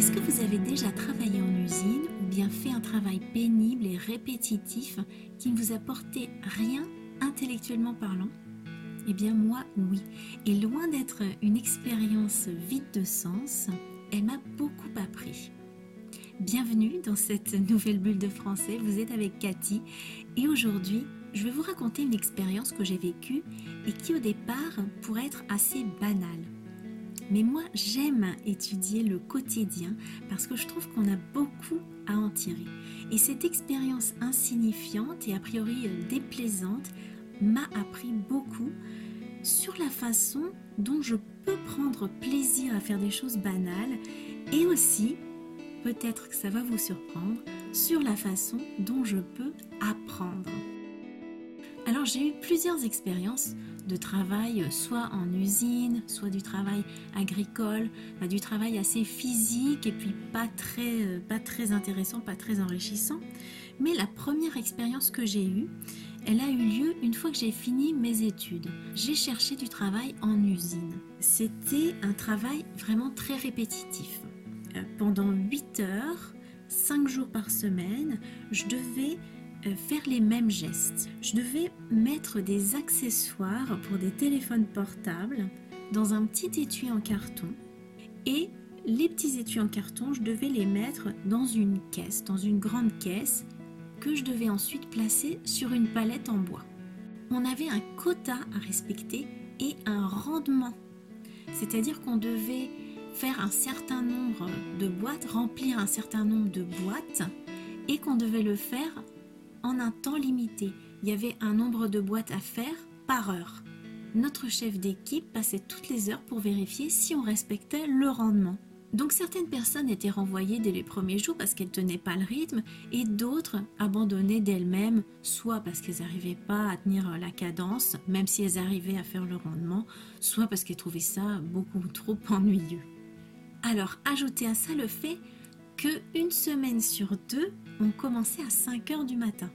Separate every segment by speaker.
Speaker 1: Est-ce que vous avez déjà travaillé en usine ou bien fait un travail pénible et répétitif qui ne vous a porté rien intellectuellement parlant? Eh bien moi, oui. Et loin d'être une expérience vide de sens, elle m'a beaucoup appris. Bienvenue dans cette nouvelle bulle de français, vous êtes avec Cathy et aujourd'hui je vais vous raconter une expérience que j'ai vécue et qui au départ pourrait être assez banale. Mais moi, j'aime étudier le quotidien parce que je trouve qu'on a beaucoup à en tirer. Et cette expérience insignifiante et a priori euh, déplaisante m'a appris beaucoup sur la façon dont je peux prendre plaisir à faire des choses banales et aussi, peut-être que ça va vous surprendre, sur la façon dont je peux apprendre. Alors j'ai eu plusieurs expériences de travail, soit en usine, soit du travail agricole, du travail assez physique et puis pas très, euh, pas très intéressant, pas très enrichissant. Mais la première expérience que j'ai eue, elle a eu lieu une fois que j'ai fini mes études. J'ai cherché du travail en usine. C'était un travail vraiment très répétitif. Euh, pendant 8 heures, 5 jours par semaine, je devais euh, faire les mêmes gestes. Je devais mettre des accessoires pour des téléphones portables dans un petit étui en carton et les petits étuis en carton, je devais les mettre dans une caisse, dans une grande caisse que je devais ensuite placer sur une palette en bois. On avait un quota à respecter et un rendement. C'est-à-dire qu'on devait faire un certain nombre de boîtes, remplir un certain nombre de boîtes et qu'on devait le faire en un temps limité. Il y avait un nombre de boîtes à faire par heure. Notre chef d'équipe passait toutes les heures pour vérifier si on respectait le rendement. Donc certaines personnes étaient renvoyées dès les premiers jours parce qu'elles tenaient pas le rythme et d'autres abandonnées d'elles-mêmes, soit parce qu'elles n'arrivaient pas à tenir la cadence, même si elles arrivaient à faire le rendement, soit parce qu'elles trouvaient ça beaucoup trop ennuyeux. Alors ajoutez à ça le fait que une semaine sur deux, on commençait à 5 heures du matin.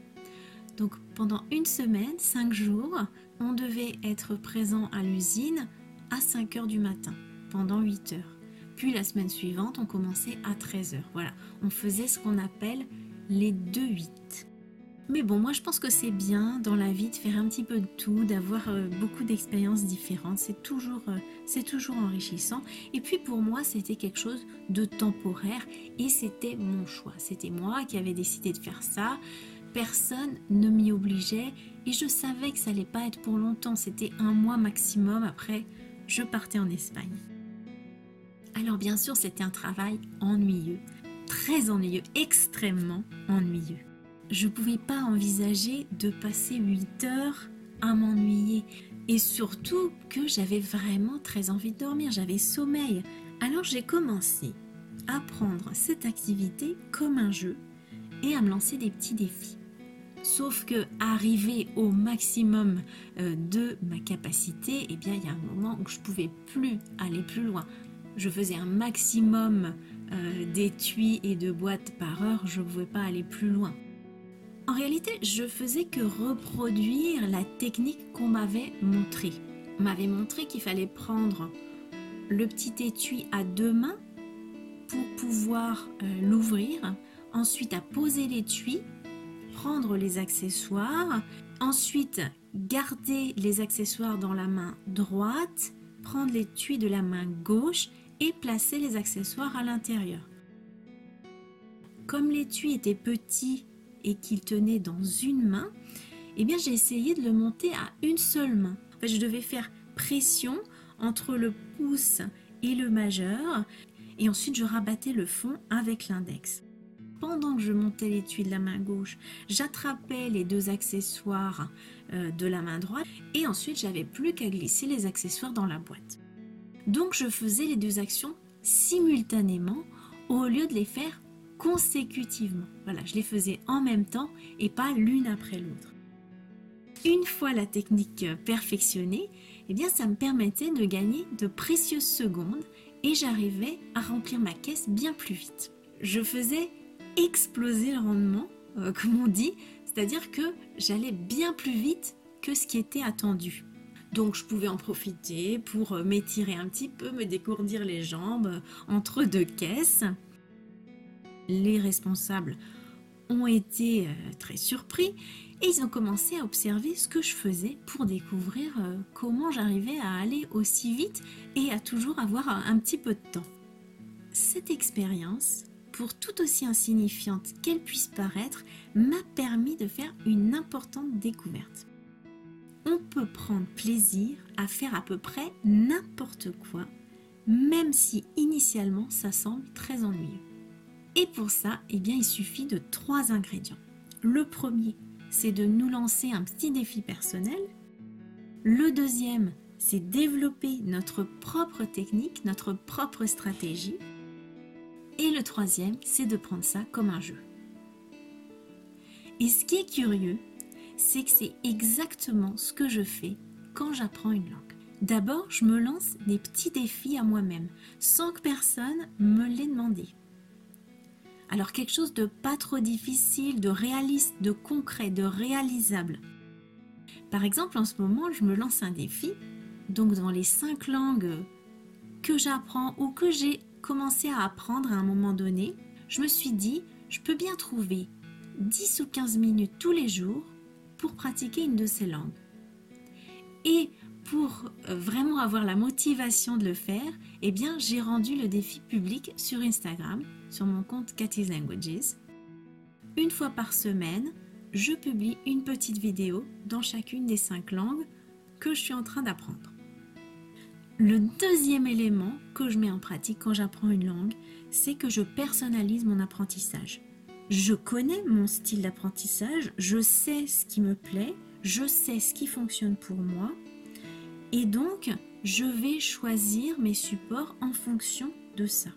Speaker 1: Donc pendant une semaine, 5 jours, on devait être présent à l'usine à 5 heures du matin, pendant 8 heures. Puis la semaine suivante, on commençait à 13 heures. Voilà, on faisait ce qu'on appelle les 2-8. Mais bon, moi je pense que c'est bien dans la vie de faire un petit peu de tout, d'avoir euh, beaucoup d'expériences différentes. C'est toujours, euh, c'est toujours enrichissant. Et puis pour moi, c'était quelque chose de temporaire et c'était mon choix. C'était moi qui avais décidé de faire ça. Personne ne m'y obligeait et je savais que ça allait pas être pour longtemps. C'était un mois maximum. Après, je partais en Espagne. Alors bien sûr, c'était un travail ennuyeux, très ennuyeux, extrêmement ennuyeux je ne pouvais pas envisager de passer 8 heures à m'ennuyer. Et surtout que j'avais vraiment très envie de dormir, j'avais sommeil. Alors j'ai commencé à prendre cette activité comme un jeu et à me lancer des petits défis. Sauf que arrivé au maximum euh, de ma capacité, eh bien il y a un moment où je pouvais plus aller plus loin. Je faisais un maximum euh, d'étuis et de boîtes par heure, je ne pouvais pas aller plus loin. En réalité, je faisais que reproduire la technique qu'on m'avait montrée. On m'avait montré qu'il fallait prendre le petit étui à deux mains pour pouvoir euh, l'ouvrir, ensuite à poser l'étui, prendre les accessoires, ensuite garder les accessoires dans la main droite, prendre l'étui de la main gauche et placer les accessoires à l'intérieur. Comme l'étui était petit et qu'il tenait dans une main, eh bien j'ai essayé de le monter à une seule main. je devais faire pression entre le pouce et le majeur et ensuite je rabattais le fond avec l'index. Pendant que je montais l'étui de la main gauche, j'attrapais les deux accessoires euh, de la main droite et ensuite j'avais plus qu'à glisser les accessoires dans la boîte. Donc je faisais les deux actions simultanément au lieu de les faire consécutivement. Voilà, je les faisais en même temps et pas l'une après l'autre. Une fois la technique perfectionnée, eh bien ça me permettait de gagner de précieuses secondes et j'arrivais à remplir ma caisse bien plus vite. Je faisais exploser le rendement, euh, comme on dit, c'est-à-dire que j'allais bien plus vite que ce qui était attendu. Donc je pouvais en profiter pour euh, m'étirer un petit peu, me décourdir les jambes euh, entre deux caisses. Les responsables ont été très surpris et ils ont commencé à observer ce que je faisais pour découvrir euh, comment j'arrivais à aller aussi vite et à toujours avoir un petit peu de temps. Cette expérience, pour tout aussi insignifiante qu'elle puisse paraître, m'a permis de faire une importante découverte. On peut prendre plaisir à faire à peu près n'importe quoi, même si initialement ça semble très ennuyeux. Et pour ça, eh il suffit de trois ingrédients. Le premier, c'est de nous lancer un petit défi personnel. Le deuxième, c'est développer notre propre technique, notre propre stratégie. Et le troisième, c'est de prendre ça comme un jeu. Et ce qui est curieux, c'est que c'est exactement ce que je fais quand j'apprends une langue. D'abord, je me lance des petits défis à moi-même, sans que personne me l'ait demandé. Alors quelque chose de pas trop difficile, de réaliste, de concret, de réalisable. Par exemple, en ce moment, je me lance un défi. Donc dans les cinq langues que j'apprends ou que j'ai commencé à apprendre à un moment donné, je me suis dit, je peux bien trouver 10 ou 15 minutes tous les jours pour pratiquer une de ces langues. Et pour euh, vraiment avoir la motivation de le faire, eh bien, j'ai rendu le défi public sur Instagram, sur mon compte Cathy's Languages. Une fois par semaine, je publie une petite vidéo dans chacune des cinq langues que je suis en train d'apprendre. Le deuxième élément que je mets en pratique quand j'apprends une langue, c'est que je personnalise mon apprentissage. Je connais mon style d'apprentissage, je sais ce qui me plaît, je sais ce qui fonctionne pour moi et donc, je vais choisir mes supports en fonction de ça.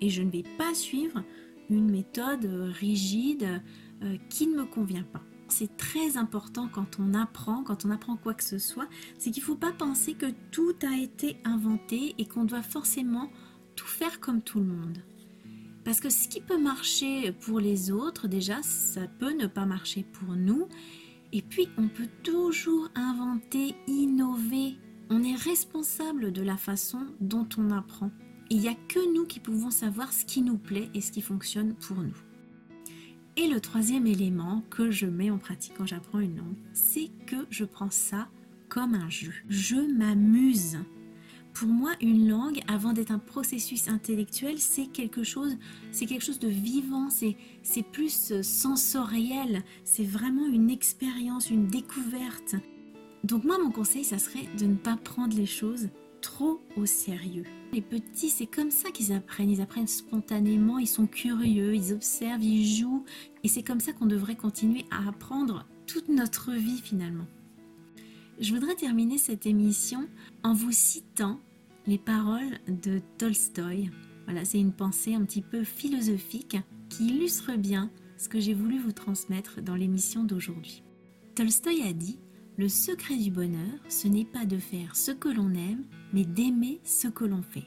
Speaker 1: Et je ne vais pas suivre une méthode rigide euh, qui ne me convient pas. C'est très important quand on apprend, quand on apprend quoi que ce soit, c'est qu'il ne faut pas penser que tout a été inventé et qu'on doit forcément tout faire comme tout le monde. Parce que ce qui peut marcher pour les autres, déjà, ça peut ne pas marcher pour nous. Et puis, on peut toujours inventer, innover on est responsable de la façon dont on apprend. Il n'y a que nous qui pouvons savoir ce qui nous plaît et ce qui fonctionne pour nous. Et le troisième élément que je mets en pratique quand j'apprends une langue, c'est que je prends ça comme un jeu. Je m'amuse. Pour moi, une langue, avant d'être un processus intellectuel, c'est quelque chose, c'est quelque chose de vivant, c'est, c'est plus sensoriel, c'est vraiment une expérience, une découverte. Donc moi, mon conseil, ça serait de ne pas prendre les choses trop au sérieux. Les petits, c'est comme ça qu'ils apprennent. Ils apprennent spontanément, ils sont curieux, ils observent, ils jouent. Et c'est comme ça qu'on devrait continuer à apprendre toute notre vie finalement. Je voudrais terminer cette émission en vous citant les paroles de Tolstoï. Voilà, c'est une pensée un petit peu philosophique qui illustre bien ce que j'ai voulu vous transmettre dans l'émission d'aujourd'hui. Tolstoï a dit le secret du bonheur, ce n'est pas de faire ce que l'on aime, mais d'aimer ce que l'on fait.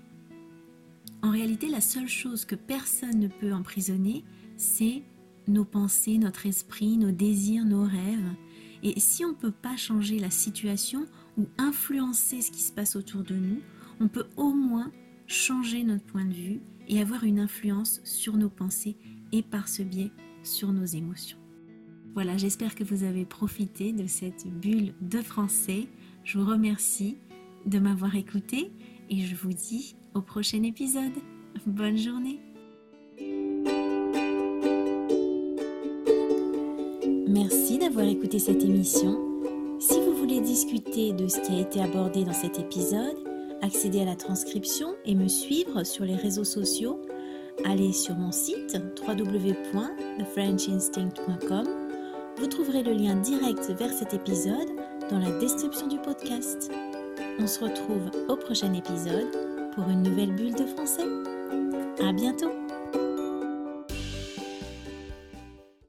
Speaker 1: En réalité, la seule chose que personne ne peut emprisonner, c'est nos pensées, notre esprit, nos désirs, nos rêves. Et si on ne peut pas changer la situation ou influencer ce qui se passe autour de nous, on peut au moins changer notre point de vue et avoir une influence sur nos pensées et par ce biais sur nos émotions. Voilà, j'espère que vous avez profité de cette bulle de français. Je vous remercie de m'avoir écouté et je vous dis au prochain épisode. Bonne journée. Merci d'avoir écouté cette émission. Si vous voulez discuter de ce qui a été abordé dans cet épisode, accéder à la transcription et me suivre sur les réseaux sociaux, allez sur mon site www.thefrenchinstinct.com. Vous trouverez le lien direct vers cet épisode dans la description du podcast. On se retrouve au prochain épisode pour une nouvelle bulle de français. À bientôt!